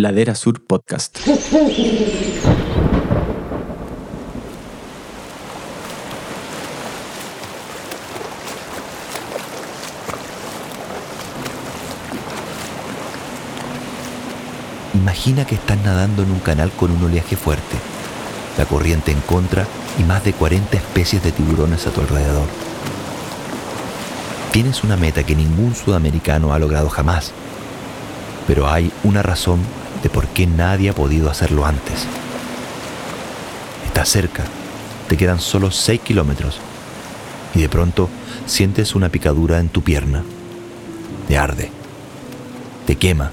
Ladera Sur Podcast. Imagina que estás nadando en un canal con un oleaje fuerte, la corriente en contra y más de 40 especies de tiburones a tu alrededor. Tienes una meta que ningún sudamericano ha logrado jamás, pero hay una razón de por qué nadie ha podido hacerlo antes. Estás cerca, te quedan solo 6 kilómetros y de pronto sientes una picadura en tu pierna. Te arde, te quema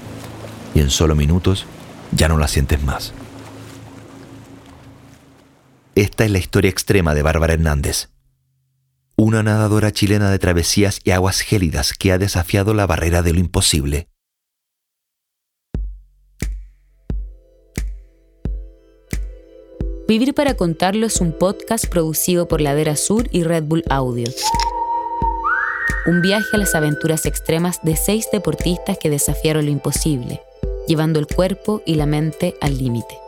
y en solo minutos ya no la sientes más. Esta es la historia extrema de Bárbara Hernández, una nadadora chilena de travesías y aguas gélidas que ha desafiado la barrera de lo imposible. Vivir para contarlo es un podcast producido por Ladera Sur y Red Bull Audio. Un viaje a las aventuras extremas de seis deportistas que desafiaron lo imposible llevando el cuerpo y la mente al límite.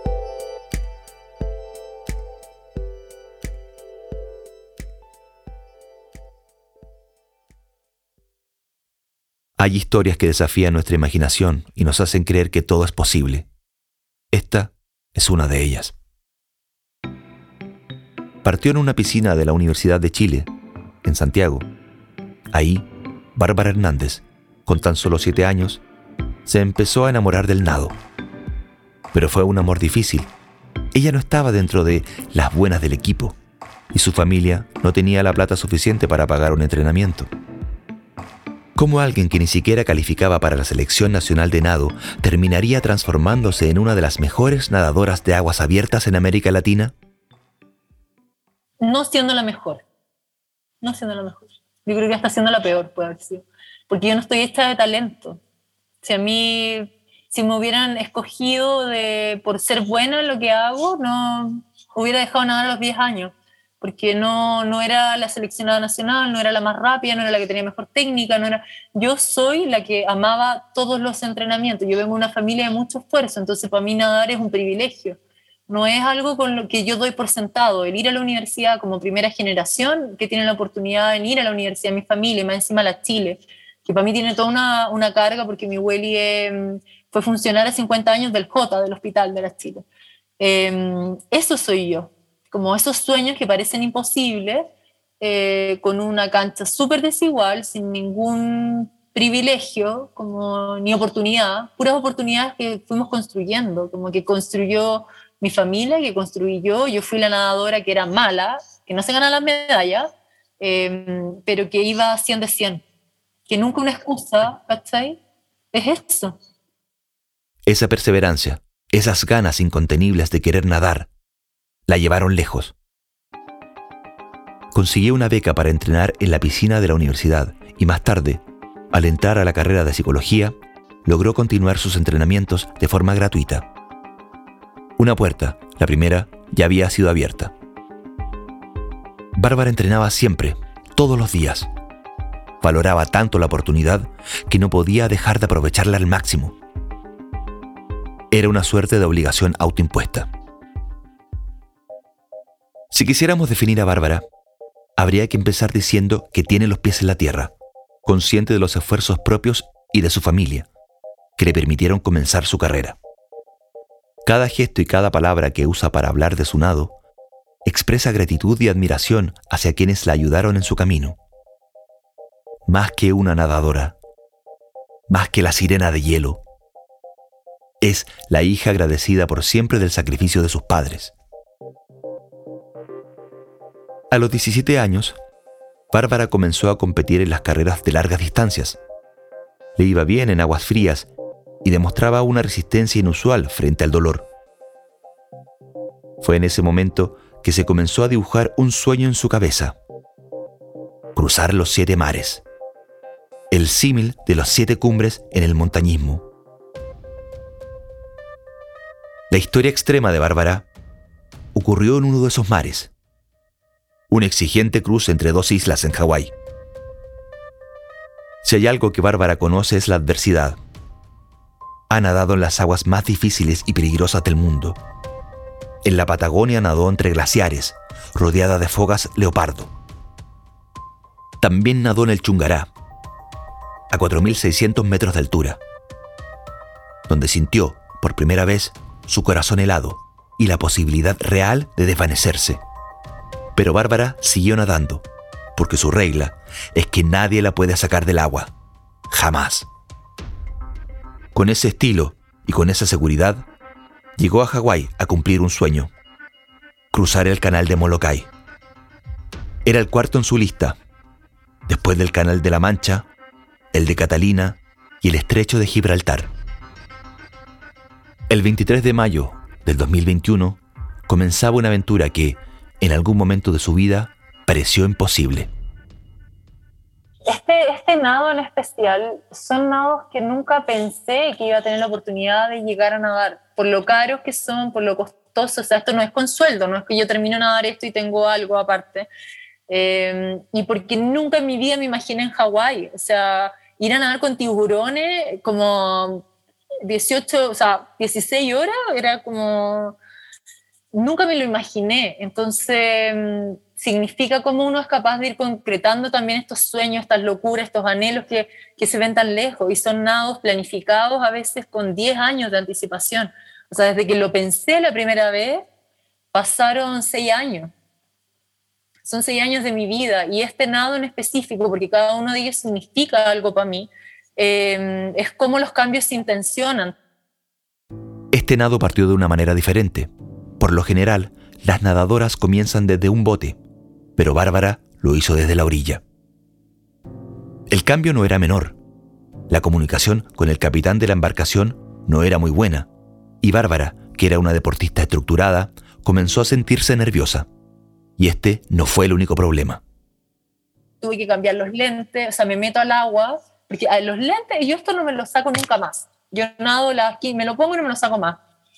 Hay historias que desafían nuestra imaginación y nos hacen creer que todo es posible. Esta es una de ellas. Partió en una piscina de la Universidad de Chile, en Santiago. Ahí, Bárbara Hernández, con tan solo siete años, se empezó a enamorar del nado. Pero fue un amor difícil. Ella no estaba dentro de las buenas del equipo y su familia no tenía la plata suficiente para pagar un entrenamiento. ¿Cómo alguien que ni siquiera calificaba para la selección nacional de nado terminaría transformándose en una de las mejores nadadoras de aguas abiertas en América Latina? No siendo la mejor. No siendo la mejor. Yo creo que hasta siendo la peor puede haber sido. Porque yo no estoy hecha de talento. Si a mí, si me hubieran escogido de, por ser buena en lo que hago, no hubiera dejado nadar a los 10 años, porque no, no era la seleccionada nacional, no era la más rápida, no era la que tenía mejor técnica, no era... Yo soy la que amaba todos los entrenamientos, yo vengo de una familia de mucho esfuerzo, entonces para mí nadar es un privilegio no es algo con lo que yo doy por sentado. El ir a la universidad como primera generación, que tiene la oportunidad de ir a la universidad, mi familia, más encima la Chile, que para mí tiene toda una, una carga porque mi abueli eh, fue funcionar a 50 años del J, del Hospital de las Chile. Eh, eso soy yo, como esos sueños que parecen imposibles, eh, con una cancha súper desigual, sin ningún privilegio como, ni oportunidad, puras oportunidades que fuimos construyendo, como que construyó mi familia, que construí yo, yo fui la nadadora que era mala, que no se gana las medallas, pero que iba 100 de 100 que nunca una excusa, ¿cachai? Es eso. Esa perseverancia, esas ganas incontenibles de querer nadar, la llevaron lejos. Consiguió una beca para entrenar en la piscina de la universidad y más tarde, al entrar a la carrera de psicología, logró continuar sus entrenamientos de forma gratuita. Una puerta, la primera, ya había sido abierta. Bárbara entrenaba siempre, todos los días, valoraba tanto la oportunidad que no podía dejar de aprovecharla al máximo. Era una suerte de obligación autoimpuesta. Si quisiéramos definir a Bárbara, habría que empezar diciendo que tiene los pies en la tierra, consciente de los esfuerzos propios y de su familia, que le permitieron comenzar su carrera. Cada gesto y cada palabra que usa para hablar de su nado expresa gratitud y admiración hacia quienes la ayudaron en su camino más que una nadadora, más que la sirena de hielo. Es la hija agradecida por siempre del sacrificio de sus padres. A los 17 años, Bárbara comenzó a competir en las carreras de largas distancias. Le iba bien en aguas frías y demostraba una resistencia inusual frente al dolor. Fue en ese momento que se comenzó a dibujar un sueño en su cabeza. Cruzar los siete mares el símil de las siete cumbres en el montañismo. La historia extrema de Bárbara ocurrió en uno de esos mares, un exigente cruce entre dos islas en Hawái. Si hay algo que Bárbara conoce es la adversidad. Ha nadado en las aguas más difíciles y peligrosas del mundo. En la Patagonia nadó entre glaciares, rodeada de fogas leopardo. También nadó en el Chungará, a 4.600 metros de altura, donde sintió, por primera vez, su corazón helado y la posibilidad real de desvanecerse. Pero Bárbara siguió nadando, porque su regla es que nadie la puede sacar del agua. Jamás. Con ese estilo y con esa seguridad, llegó a Hawái a cumplir un sueño. Cruzar el canal de Molokai. Era el cuarto en su lista, después del canal de la Mancha, el de Catalina y el estrecho de Gibraltar. El 23 de mayo del 2021 comenzaba una aventura que, en algún momento de su vida, pareció imposible. Este, este nado en especial son nados que nunca pensé que iba a tener la oportunidad de llegar a nadar, por lo caros que son, por lo costoso. O sea, esto no es con sueldo, no es que yo termino de nadar esto y tengo algo aparte. Eh, y porque nunca en mi vida me imaginé en Hawái. O sea, ir a nadar con tiburones como 18, o sea, 16 horas, era como nunca me lo imaginé. Entonces, significa cómo uno es capaz de ir concretando también estos sueños, estas locuras, estos anhelos que, que se ven tan lejos y son nados planificados a veces con 10 años de anticipación. O sea, desde que lo pensé la primera vez, pasaron 6 años. Son 6 años de mi vida y este nado en específico, porque cada uno de ellos significa algo para mí, eh, es cómo los cambios se intencionan. Este nado partió de una manera diferente. Por lo general, las nadadoras comienzan desde un bote, pero Bárbara lo hizo desde la orilla. El cambio no era menor. La comunicación con el capitán de la embarcación no era muy buena, y Bárbara, que era una deportista estructurada, comenzó a sentirse nerviosa. Y este no fue el único problema. Tuve que cambiar los lentes, o sea, me meto al agua, porque los lentes, yo esto no me lo saco nunca más. Yo nado, las, me lo pongo y no me lo saco más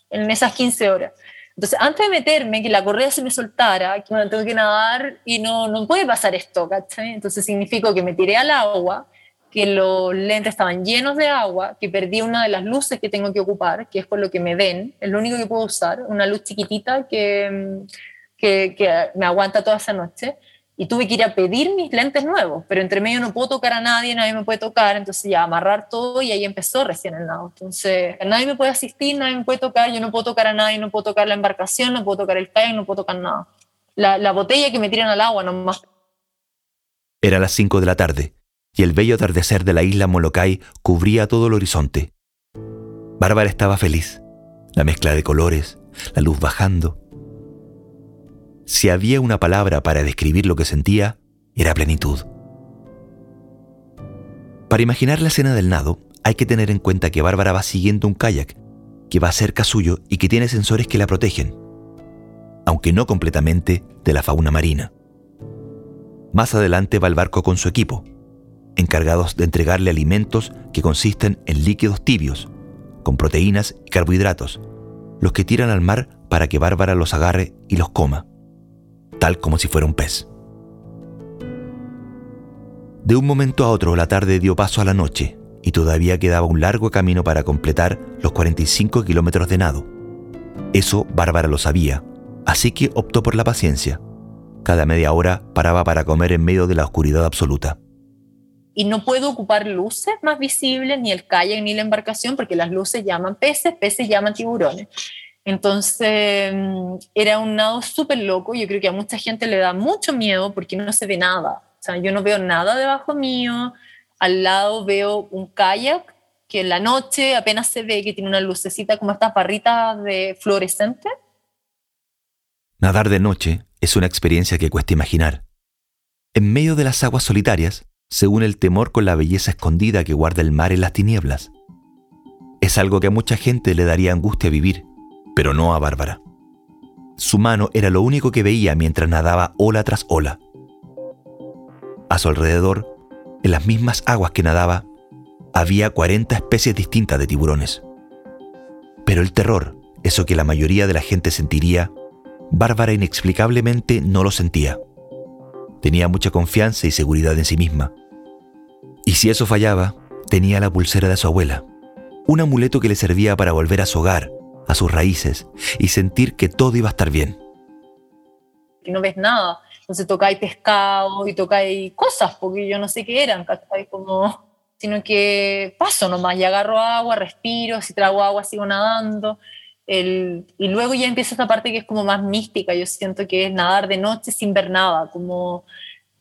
en esas 15 horas. Entonces, antes de meterme, que la correa se me soltara, que bueno, tengo que nadar y no, no puede pasar esto, ¿cachai? Entonces significó que me tiré al agua, que los lentes estaban llenos de agua, que perdí una de las luces que tengo que ocupar, que es por lo que me ven, es lo único que puedo usar, una luz chiquitita que, que, que me aguanta toda esa noche y tuve que ir a pedir mis lentes nuevos, pero entre medio no puedo tocar a nadie, nadie me puede tocar, entonces ya amarrar todo y ahí empezó recién el nado. Entonces, nadie me puede asistir, nadie me puede tocar, yo no puedo tocar a nadie, no puedo tocar la embarcación, no puedo tocar el kayak, no puedo tocar nada. La, la botella que me tiran al agua nomás. Era las 5 de la tarde y el bello atardecer de la isla Molokai cubría todo el horizonte. Bárbara estaba feliz. La mezcla de colores, la luz bajando, si había una palabra para describir lo que sentía, era plenitud. Para imaginar la escena del nado, hay que tener en cuenta que Bárbara va siguiendo un kayak, que va cerca suyo y que tiene sensores que la protegen, aunque no completamente de la fauna marina. Más adelante va el barco con su equipo, encargados de entregarle alimentos que consisten en líquidos tibios, con proteínas y carbohidratos, los que tiran al mar para que Bárbara los agarre y los coma tal como si fuera un pez. De un momento a otro la tarde dio paso a la noche y todavía quedaba un largo camino para completar los 45 kilómetros de nado. Eso Bárbara lo sabía, así que optó por la paciencia. Cada media hora paraba para comer en medio de la oscuridad absoluta. Y no puedo ocupar luces más visibles, ni el kayak ni la embarcación, porque las luces llaman peces, peces llaman tiburones. Entonces mm, era un nado súper loco, yo creo que a mucha gente le da mucho miedo porque no se ve nada, o sea, yo no veo nada debajo mío, al lado veo un kayak que en la noche apenas se ve que tiene una lucecita como estas barritas de fluorescente. Nadar de noche es una experiencia que cuesta imaginar. En medio de las aguas solitarias se une el temor con la belleza escondida que guarda el mar en las tinieblas. Es algo que a mucha gente le daría angustia vivir pero no a Bárbara. Su mano era lo único que veía mientras nadaba ola tras ola. A su alrededor, en las mismas aguas que nadaba, había 40 especies distintas de tiburones. Pero el terror, eso que la mayoría de la gente sentiría, Bárbara inexplicablemente no lo sentía. Tenía mucha confianza y seguridad en sí misma. Y si eso fallaba, tenía la pulsera de su abuela, un amuleto que le servía para volver a su hogar, a sus raíces y sentir que todo iba a estar bien. No ves nada, entonces tocáis pescado y tocáis cosas, porque yo no sé qué eran, Como, sino que paso nomás y agarro agua, respiro, si trago agua sigo nadando. El, y luego ya empieza esta parte que es como más mística, yo siento que es nadar de noche sin ver nada, como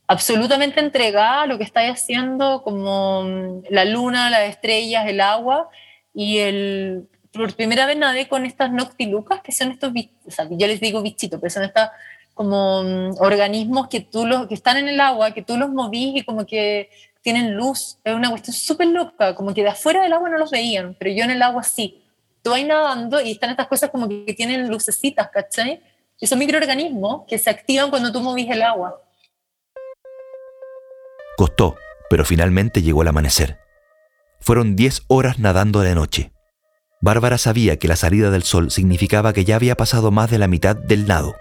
absolutamente entregada a lo que estáis haciendo, como mm, la luna, las estrellas, el agua, y el, por primera vez nadé con estas noctilucas, que son estos, o sea, yo les digo bichitos, pero son estos como mm, organismos que, tú los, que están en el agua, que tú los movís y como que tienen luz. Es una cuestión súper loca, como que de afuera del agua no los veían, pero yo en el agua sí. Tú vas nadando y están estas cosas como que tienen lucecitas, ¿cachai? Y son microorganismos que se activan cuando tú movís el agua. Costó, pero finalmente llegó el amanecer. Fueron 10 horas nadando de noche. Bárbara sabía que la salida del sol significaba que ya había pasado más de la mitad del nado.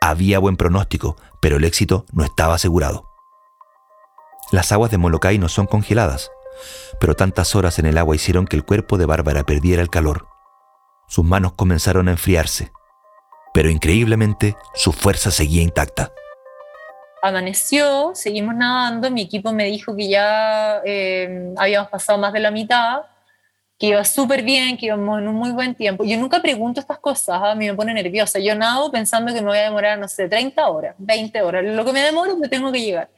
Había buen pronóstico, pero el éxito no estaba asegurado. Las aguas de Molokai no son congeladas, pero tantas horas en el agua hicieron que el cuerpo de Bárbara perdiera el calor. Sus manos comenzaron a enfriarse, pero increíblemente su fuerza seguía intacta amaneció, seguimos nadando, mi equipo me dijo que ya eh, habíamos pasado más de la mitad, que iba súper bien, que íbamos en un muy buen tiempo. Yo nunca pregunto estas cosas, ¿ah? a mí me pone nerviosa. Yo nado pensando que me voy a demorar, no sé, 30 horas, 20 horas. Lo que me demoro, me tengo que llegar.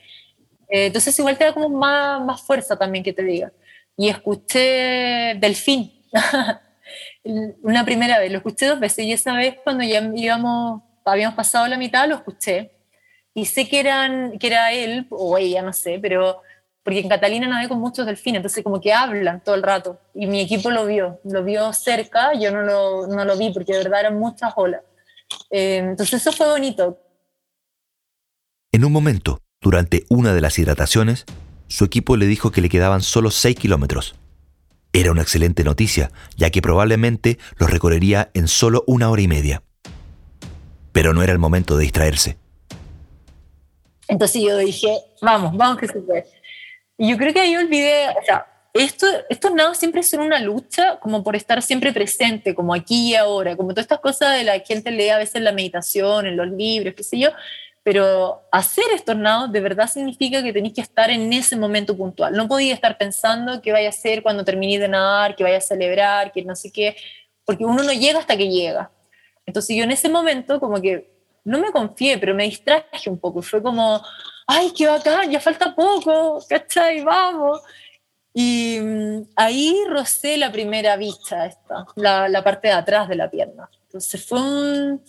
Eh, entonces igual te da como más, más fuerza también que te diga. Y escuché Delfín, una primera vez, lo escuché dos veces y esa vez cuando ya íbamos, habíamos pasado la mitad, lo escuché y sé que, eran, que era él o ella, no sé, pero porque en Catalina nadé con muchos delfines, entonces como que hablan todo el rato y mi equipo lo vio, lo vio cerca, yo no lo, no lo vi porque de verdad eran muchas olas. Eh, entonces eso fue bonito. En un momento, durante una de las hidrataciones, su equipo le dijo que le quedaban solo 6 kilómetros. Era una excelente noticia, ya que probablemente lo recorrería en solo una hora y media. Pero no era el momento de distraerse. Entonces yo dije, vamos, vamos que se puede. Y yo creo que ahí olvidé, o sea, esto, estos nados siempre son una lucha como por estar siempre presente, como aquí y ahora, como todas estas cosas de la gente lee a veces en la meditación, en los libros, qué sé yo, pero hacer estos nados de verdad significa que tenéis que estar en ese momento puntual. No podía estar pensando qué vaya a hacer cuando termine de nadar, qué vaya a celebrar, que no sé qué, porque uno no llega hasta que llega. Entonces yo en ese momento como que no me confié, pero me distraje un poco. Fue como, ay, qué bacán, ya falta poco, ¿cachai? Vamos. Y mm, ahí rocé la primera vista, esta, la, la, parte de atrás de la pierna. Entonces fue un,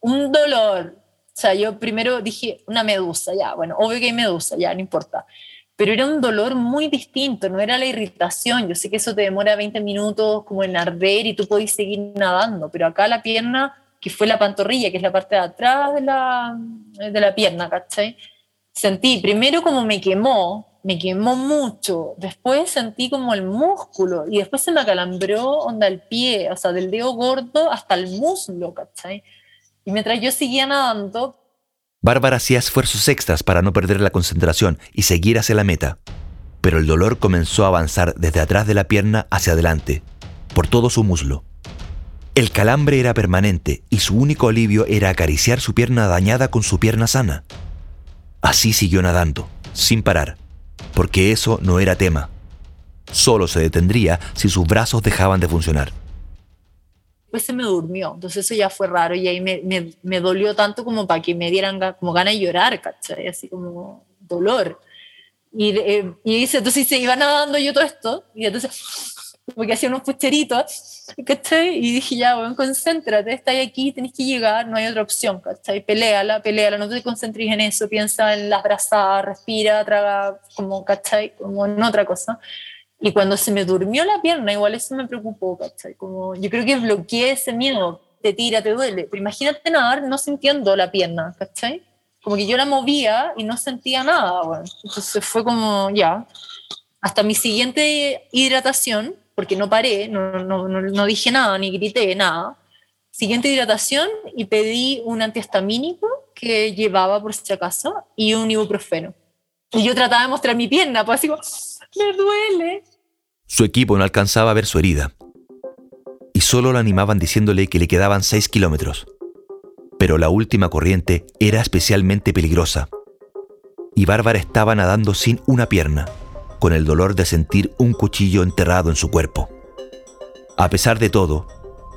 un dolor. O sea, yo primero dije, una medusa, ya, bueno, obvio que hay medusa, ya, no importa. Pero era un dolor muy distinto, no era la irritación. Yo sé que eso te demora 20 minutos como en arder y tú podés seguir nadando, pero acá la pierna que fue la pantorrilla, que es la parte de atrás de la, de la pierna, ¿cachai? Sentí primero como me quemó, me quemó mucho, después sentí como el músculo y después se me acalambró onda el pie, o sea, del dedo gordo hasta el muslo, ¿cachai? Y mientras yo seguía nadando... Bárbara hacía esfuerzos extras para no perder la concentración y seguir hacia la meta, pero el dolor comenzó a avanzar desde atrás de la pierna hacia adelante, por todo su muslo. El calambre era permanente y su único alivio era acariciar su pierna dañada con su pierna sana. Así siguió nadando, sin parar, porque eso no era tema. Solo se detendría si sus brazos dejaban de funcionar. Pues se me durmió, entonces eso ya fue raro y ahí me, me, dolió tanto como para que me dieran como ganas de llorar, ¿cachai? Así como dolor. Y, eh, y dice, entonces se iba nadando yo todo esto y entonces porque hacía unos pucheritos, ¿cachai? Y dije, ya, bueno, concéntrate, estás aquí, tenés que llegar, no hay otra opción, ¿cachai? Peleala, peleala, no te concentres en eso, piensa en las brazadas, respira, traga, como, ¿cachai? Como en otra cosa. Y cuando se me durmió la pierna, igual eso me preocupó, ¿cachai? Como, yo creo que bloqueé ese miedo, te tira, te duele. Pero imagínate nadar no sintiendo la pierna, ¿cachai? Como que yo la movía y no sentía nada, bueno. Entonces fue como, ya. Hasta mi siguiente hidratación, porque no paré, no, no, no, dije nada, ni grité nada. Siguiente hidratación y pedí un antihistamínico que llevaba por si acaso y un ibuprofeno. Y yo trataba de mostrar mi pierna, pues así como, me duele. Su equipo no alcanzaba a ver su herida y solo lo animaban diciéndole que le quedaban 6 kilómetros. Pero la última corriente era especialmente peligrosa y Bárbara estaba nadando sin una pierna, con el dolor de sentir un cuchillo enterrado en su cuerpo. A pesar de todo,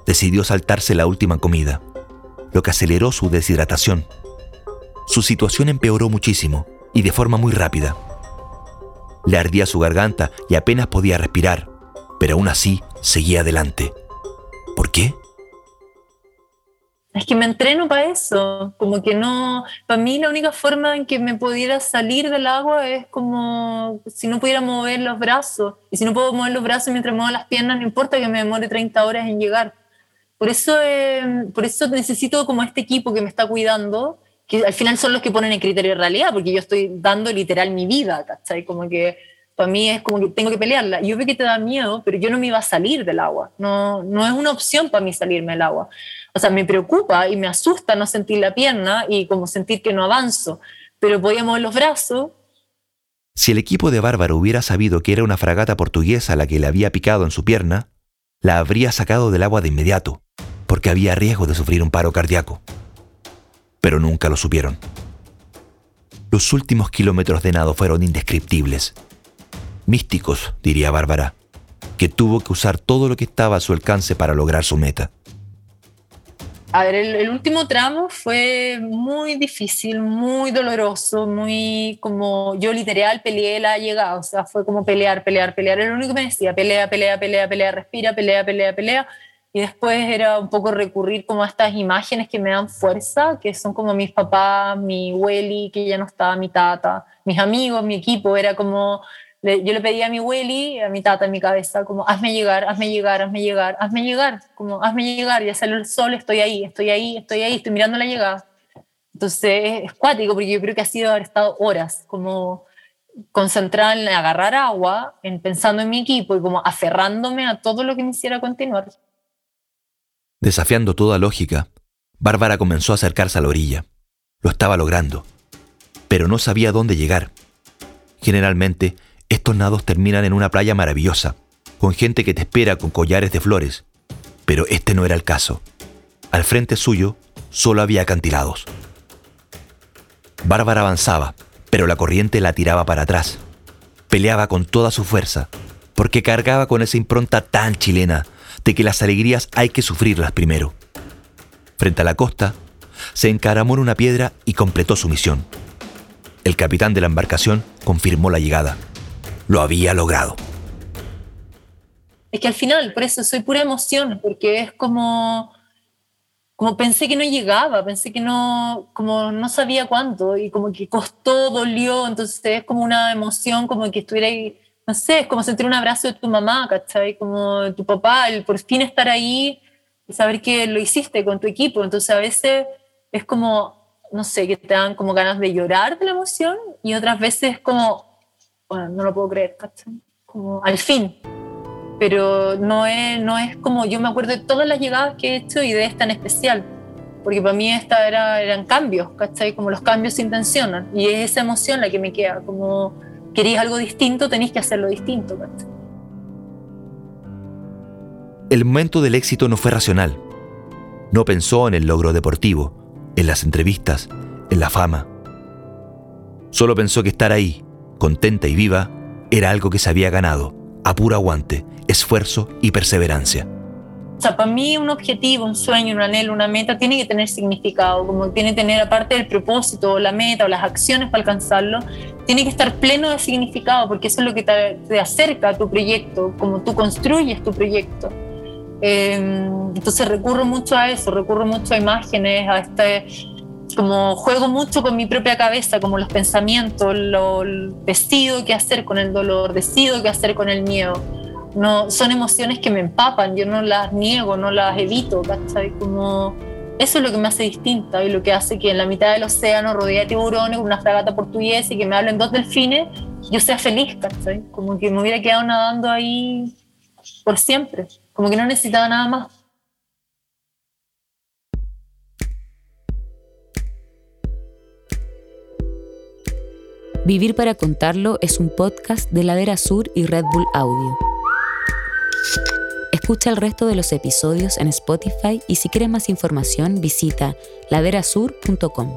decidió saltarse la última comida, lo que aceleró su deshidratación. Su situación empeoró muchísimo y de forma muy rápida. Le ardía su garganta y apenas podía respirar, pero aún así seguía adelante. ¿Por qué? Es que me entreno para eso, como que no, para mí la única forma en que me pudiera salir del agua es como si no pudiera mover los brazos, y si no puedo mover los brazos mientras muevo las piernas, no importa que me demore 30 horas en llegar. Por eso, eh, por eso necesito como este equipo que me está cuidando, que al final son los que ponen el criterio de realidad, porque yo estoy dando literal mi vida, ¿cachai? Como que para mí es como que tengo que pelearla. Yo veo que te da miedo, pero yo no me iba a salir del agua. No, no es una opción para mí salirme del agua. O sea, me preocupa y me asusta no sentir la pierna y como sentir que no avanzo, pero podía mover los brazos. Si el equipo de Bárbaro hubiera sabido que era una fragata portuguesa la que le había picado en su pierna, la habría sacado del agua de inmediato, porque había riesgo de sufrir un paro cardíaco. Pero nunca lo supieron. Los últimos kilómetros de nado fueron indescriptibles místicos, diría Bárbara, que tuvo que usar todo lo que estaba a su alcance para lograr su meta. A ver, el, último tramo fue muy difícil, muy doloroso, muy como yo literal peleé la llegada, o sea, fue como pelear, pelear, pelear. Era lo único que me decía, pelea, pelea, pelea, pelea, respira, pelea, pelea, pelea. Y después era un poco recurrir como a estas imágenes que me dan fuerza, que son como mis papás, mi Welly, que ya no estaba, mi tata, mis amigos, mi equipo. Era como yo le pedí a mi Willy, a mi tata en mi cabeza, como hazme llegar, hazme llegar, hazme llegar, hazme llegar, como hazme llegar, ya salió el sol, estoy ahí, estoy ahí, estoy ahí, estoy mirando la llegada. Entonces es cuático porque yo creo que ha sido haber estado horas como concentrada en agarrar agua, en pensando en mi equipo y como aferrándome a todo lo que me hiciera continuar. Desafiando toda lógica, Bárbara comenzó a acercarse a la orilla. Lo estaba logrando, pero no sabía dónde llegar. Generalmente, estos nados terminan en una playa maravillosa, con gente que te espera con collares de flores. Pero este no era el caso. Al frente suyo solo había acantilados. Bárbara avanzaba, pero la corriente la tiraba para atrás. Peleaba con toda su fuerza, porque cargaba con esa impronta tan chilena de que las alegrías hay que sufrirlas primero. Frente a la costa, se encaramó en una piedra y completó su misión. El capitán de la embarcación confirmó la llegada lo había logrado. Es que al final, por eso soy pura emoción, porque es como, como pensé que no llegaba, pensé que no, como no sabía cuánto y como que costó, dolió, entonces es como una emoción, como que estuviera ahí, no sé, es como sentir un abrazo de tu mamá, ¿cachai? Como de tu papá, el por fin estar ahí y saber que lo hiciste con tu equipo, entonces a veces es como, no sé, que te dan como ganas de llorar de la emoción y otras veces como, bueno, no lo puedo creer, Como al fin. Pero no es, no es como, yo me acuerdo de todas las llegadas que he hecho y de esta en especial, porque para mí esta era, eran cambios, ¿cachai? Como los cambios se intencionan y es esa emoción la que me queda, como queréis algo distinto, tenéis que hacerlo distinto, ¿cachai? El momento del éxito no fue racional. No pensó en el logro deportivo, en las entrevistas, en la fama. Solo pensó que estar ahí, contenta y viva, era algo que se había ganado, a puro aguante, esfuerzo y perseverancia. O sea, para mí un objetivo, un sueño, un anhelo, una meta tiene que tener significado, como tiene que tener aparte del propósito, la meta o las acciones para alcanzarlo, tiene que estar pleno de significado, porque eso es lo que te, acerca a tu proyecto, como tú construyes tu proyecto. Em, entonces recurro mucho a eso, recurro mucho a imágenes, a este como juego mucho con mi propia cabeza, como los pensamientos, lo, decido qué hacer con el dolor, decido qué hacer con el miedo. No, son emociones que me empapan, yo no las niego, no las evito, ¿cachai? Como eso es lo que me hace distinta y lo que hace que en la mitad del océano, rodeada de tiburones, con una fragata portuguesa y que me hablen dos delfines, yo sea feliz, ¿cachai? Como que me hubiera quedado nadando ahí por siempre, como que no necesitaba nada más. Vivir para contarlo es un podcast de Ladera Sur y Red Bull Audio. Escucha el resto de los episodios en Spotify y si quieres más información visita laderasur.com.